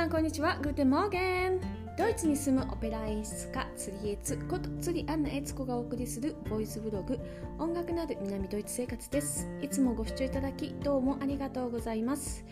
さんこんにちは。 Guten Morgen。ドイツに住むオペラ演出家釣りエツこと釣りアンナエツコがお送りするボイスブログ。音楽なる南ドイツ生活です。いつもご視聴いただきどうもありがとうございます。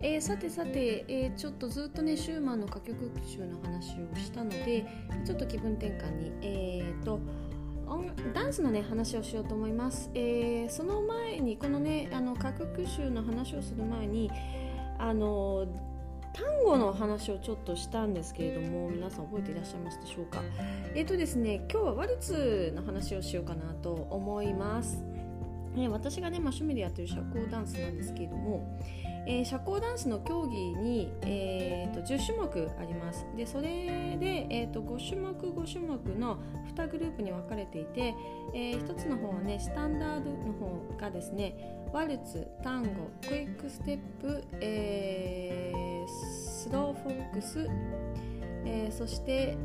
えー、さてさて、えー、ちょっとずっとねシューマンの歌曲集の話をしたのでちょっと気分転換にえーとダンスのね話をしようと思います、えー、その前にこのねあの歌曲集の話をする前にあの単語の話をちょっとしたんですけれども皆さん覚えていらっしゃいますでしょうか？えっ、ー、とですね今日はワルツの話をしようかなと思います。え私がね、まあ、趣味でやってる社交ダンスなんですけれども、えー、社交ダンスの競技に、えーと、10種目あります。でそれで、えーと、5種目5種目の2グループに分かれていて、えー、1つの方はねスタンダードの方がですねワルツタンゴクイックステップ、えー、スローフォックス、えー、そして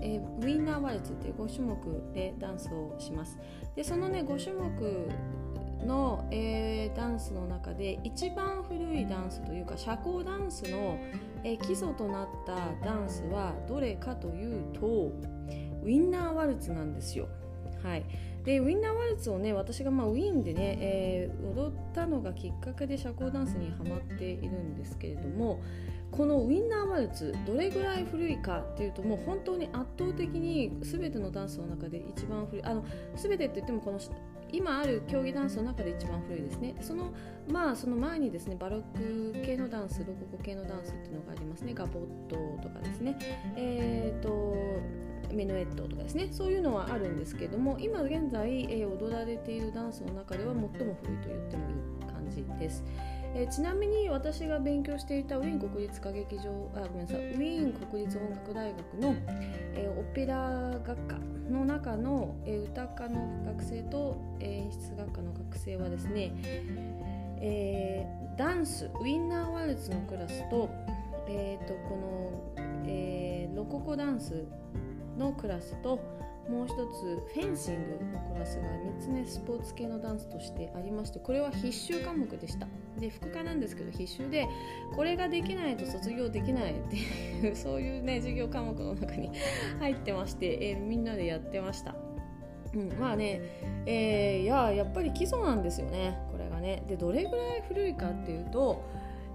えー、ウィンナーワルツっていう5種目でダンスをします。でそのね5種目の、えー、ダンスの中で一番古いダンスというか社交ダンスの、えー、基礎となったダンスはどれかというとウィンナーワルツなんですよ。はい、でウィンナーワルツをね私がまウィーンでね、えー、踊ったのがきっかけで社交ダンスにはまっているんですけれどもこのウィンナーワルツどれぐらい古いかっていうともう本当に圧倒的に全てのダンスの中で一番古い。あの全てって言ってもこの今ある競技ダンスの中で一番古いですね。そのまあその前にですねバロック系のダンスロココ系のダンスっていうのがありますね。ガボットとかですね。えっ、ー、とメヌエットとかですねそういうのはあるんですけども今現在、えー、踊られているダンスの中では最も古いと言ってもいい感じです。えー、ちなみに私が勉強していたウィーン国立歌劇場あごめんなさいウィーン国立音楽大学の、えー、オペラ学科の中の、えー、歌科の学生と、演出学科の学生はですね、えー、ダンスウィンナーワルツのクラスと,、えーと、この、えー、ロココダンスのクラスともう一つフェンシングのクラスが3つねスポーツ系のダンスとしてありましてこれは必修科目でした。で副科なんですけど必修でこれができないと卒業できないっていう そういうね授業科目の中に 入ってまして、えー、みんなでやってました。うん、まあね、えー、いややっぱり基礎なんですよねこれがね。でどれぐらい古いかっていうと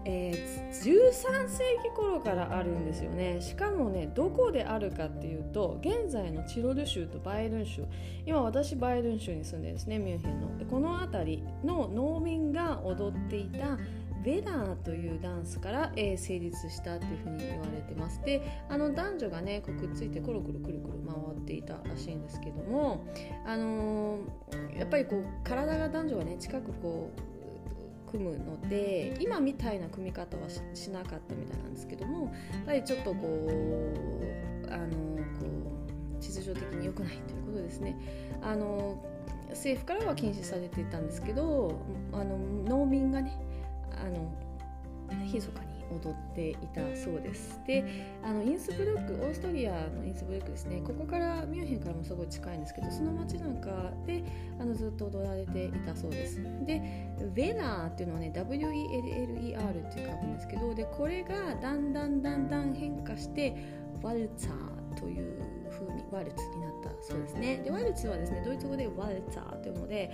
えー、13世紀頃からあるんですよね。しかもねどこであるかっていうと現在のチロル州とバイルン州。今私バイルン州に住んでるんですねミュンヘンの。この辺りの農民が踊っていたベダーというダンスから、えー、成立したっていうふうに言われてます。であの男女がねこうくっついてコロコロくるくる回っていたらしいんですけどもあのー、やっぱりこう体が男女がね近くこう組むので今みたいな組み方はしなかったみたいなんですけどもやっぱりちょっとこうあのこう地図上的に良くないということですね。あの政府からは禁止されていたんですけどあの農民がねあの密かに踊っていたそうです。であのインスブルックオーストリアのインスブルックですね。ここからミュンヘンからもすごい近いんですけどその街なんかであのずっと踊られていたそうです。でヴェナーっていうのはね WELLER っていう書くんですけどでこれがだんだんだんだん変化してワルツァーという風にワルツになったそうですね。でワルツはですねドイツ語でワルツァーというので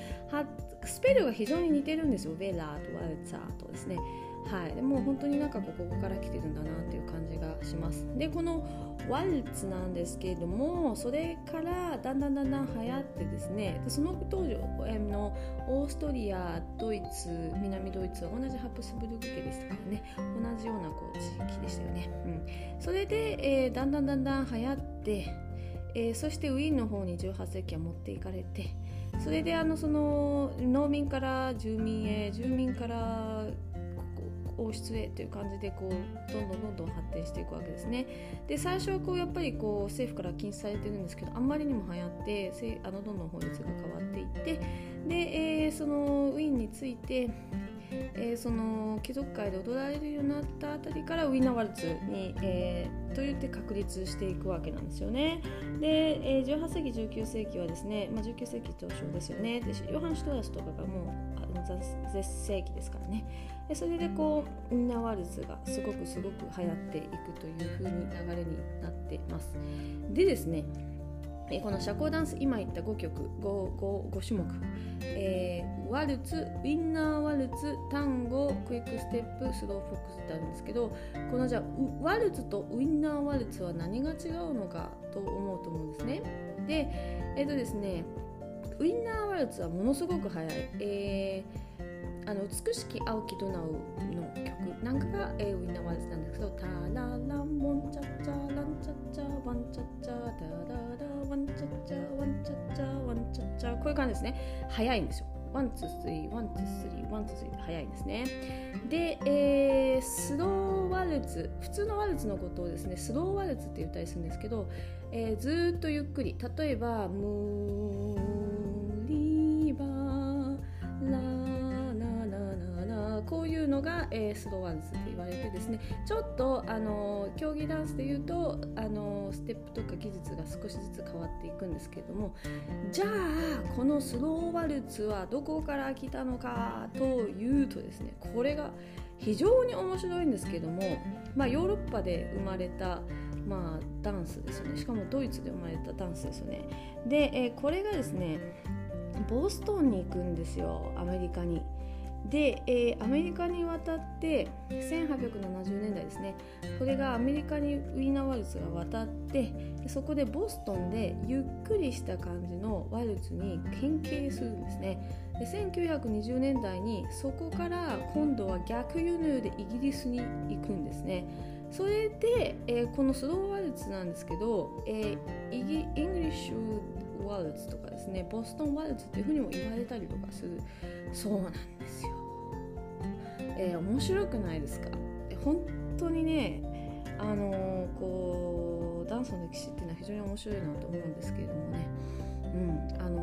スペルが非常に似てるんですよ。ヴェラーとワルツァーとですね。はい、でもう本当になんかここから来てるんだなっていう感じがします。でこのワルツなんですけれどもそれからだんだんだんだん流行ってですねでその当時のオーストリアドイツ南ドイツは同じハプスブルク家でしたからね。同じようなこう地域でしたよね、うん、それで、えー、だんだんだんだん流行ってえー、そしてウィーンの方に18世紀は持っていかれてそれであのその農民から住民へ住民から王室へという感じでこうどんどんどんどん発展していくわけですね。で最初はこうやっぱりこう政府から禁止されてるんですけどあんまりにも流行ってあのどんどん法律が変わっていってで、えー、そのウィーンについてえー、その貴族会で踊られるようになったあたりからウィンナワルツに、えー、と言って確立していくわけなんですよね。で、えー、18世紀19世紀はですね、まあ、19世紀上昇ですよねでヨハン・シュトラスとかがもう絶世紀ですからね。でそれでこうウィンナーワルツがすごくすごく流行っていくという風に流れになってます。でですねこの社交ダンス今言った5曲 5, 5, 5種目、えー、ワルツウィンナーワルツタンゴクイックステップスローフォックスってあるんですけどこのじゃあワルツとウィンナーワルツは何が違うのかと思うと思うんですね。でえっ、ー、とですねウィンナーワルツはものすごく速い、えー、あの美しき青きドナウの曲。なんかが、えー、ウィンナーワルツなんですけどタラランモンチャッチャランチャッチャワンチャッチャダダダワンチャッチャワンチャッチャワンチャッチャ。こういう感じですね。早いんですよ。 one two three one two three one two three 早いですね。で、えー、スローワルツ普通のワルツのことをですねスローワルツって言ったりするんですけど、えー、ずっとゆっくり。例えばムーのが、えー、スローワルツって言われてですねちょっとあの競技ダンスでいうとあのステップとか技術が少しずつ変わっていくんですけれどもじゃあこのスローワルツはどこから来たのかというとですねこれが非常に面白いんですけども、まあ、ヨーロッパで生まれたまあ、ダンスですよねしかもドイツで生まれたダンスですよねで、えー、これがですねボストンに行くんですよアメリカに。で、えー、アメリカに渡って1870年代ですね。これがアメリカにウィーナーワルツが渡ってそこでボストンでゆっくりした感じのワルツに変形するんですね。で1920年代にそこから今度は逆輸入でイギリスに行くんですね。それで、えー、このスローワルツなんですけど、えー、イギ Englishワルツとかですねボストンワルツっていうふうにも言われたりとかする。そうなんですよ。えー、面白くないですか？本当にねあのー、こうダンスの歴史っていうのは非常に面白いなと思うんですけれどもね、うんあの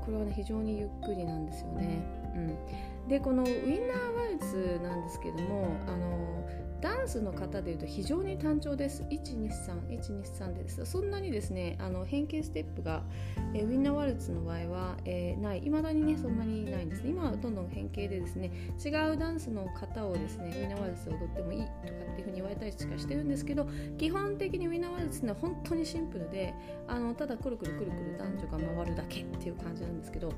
ー、これはね非常にゆっくりなんですよね。うん、でこのウィンナーワルツなんですけども、あのダンスの方でいうと非常に単調です。123123です。そんなにですねあの変形ステップが、え、ウィンナーワルツの場合は、えー、ない。未だにねそんなにないんですね。今はどんどん変形でですね違うダンスの方をですねウィンナーワルツで踊ってもいいとかっていうふうに言われたりしかしてるんですけど基本的にウィンナーワルツっていうのは本当にシンプルであのただくるくるくるくる男女が回るだけっていう感じなんですけど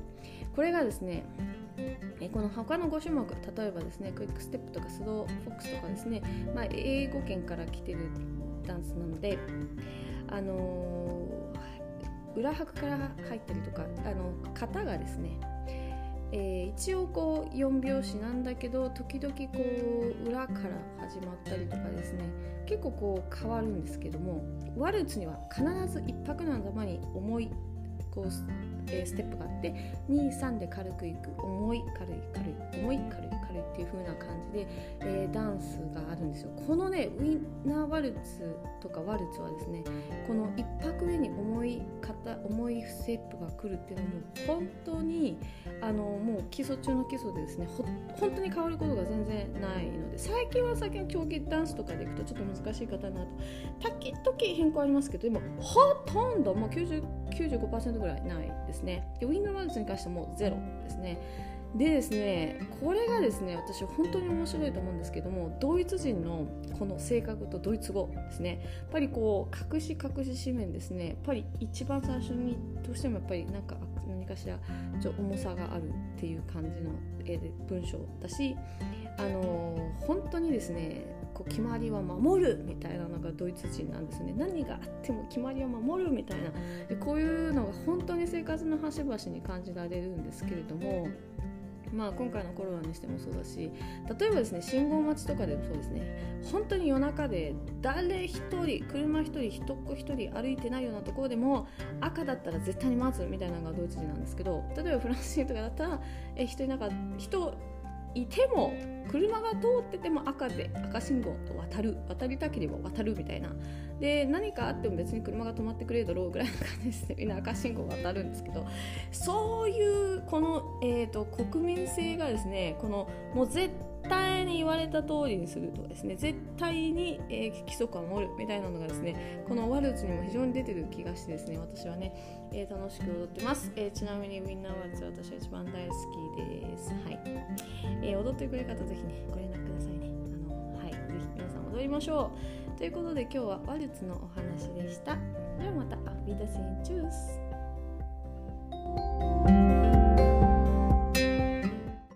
これがですねこの他の5種目例えばですねクイックステップとかスローフォックスとかですね、まあ、英語圏から来てるダンスなのであのー、裏拍から入ったりとかあの型がですねえー、一応こう4拍子なんだけど時々こう裏から始まったりとかですね結構こう変わるんですけどもワルツには必ず1拍の頭に重いこうえー、ステップがあって23で軽くいく重い軽い軽い重い軽い。軽いっていう風な感じで、えー、ダンスがあるんですよ。このねウィンナーワルツとかワルツはですねこの1拍目に重い型重いステップが来るっていうのも本当にあのもう基礎中の基礎でですね本当に変わることが全然ないので最近は最近競技ダンスとかでいくとちょっと難しい方なと。時々変更ありますけどでもほとんどもう90 95%ぐらいないですね。でウィングワルズに関してもゼロですね。でですねこれがですね私本当に面白いと思うんですけどもドイツ人のこの性格とドイツ語ですね。やっぱりこう隠し隠し紙面ですねやっぱり一番最初にどうしてもやっぱりなんか何かしらちょ重さがあるっていう感じの文章だしあの本当にですねこう決まりは守るみたいなのがドイツ人なんですね。何があっても決まりは守るみたいな。こういうのが本当に生活の端々に感じられるんですけれどもまあ、今回のコロナにしてもそうだし例えばですね信号待ちとかでもそうですね。本当に夜中で誰一人車一人人っ子一人歩いてないようなところでも赤だったら絶対に待つみたいなのがドイツ人なんですけど例えばフランス人とかだったらえ人いなか人いても車が通ってても赤で赤信号と渡る渡りたければ渡るみたいな。で何かあっても別に車が止まってくれるだろうぐらいの感じですね。みんな赤信号渡るんですけどそういうこの、えーと、国民性がですねこのもう絶対に言われた通りにするとですね絶対に、えー、規則は守るみたいなのがですねこのワルツにも非常に出てる気がしてですね私はね、えー、楽しく踊ってます、えー、ちなみにウィンナーワルツは私は一番大好きです。はい、え踊ってくれる方ぜひねご連絡くださいね。あのはい。ぜひ皆さん踊りましょう。ということで今日はワルツのお話でした。ではまた。アフィダセンチュース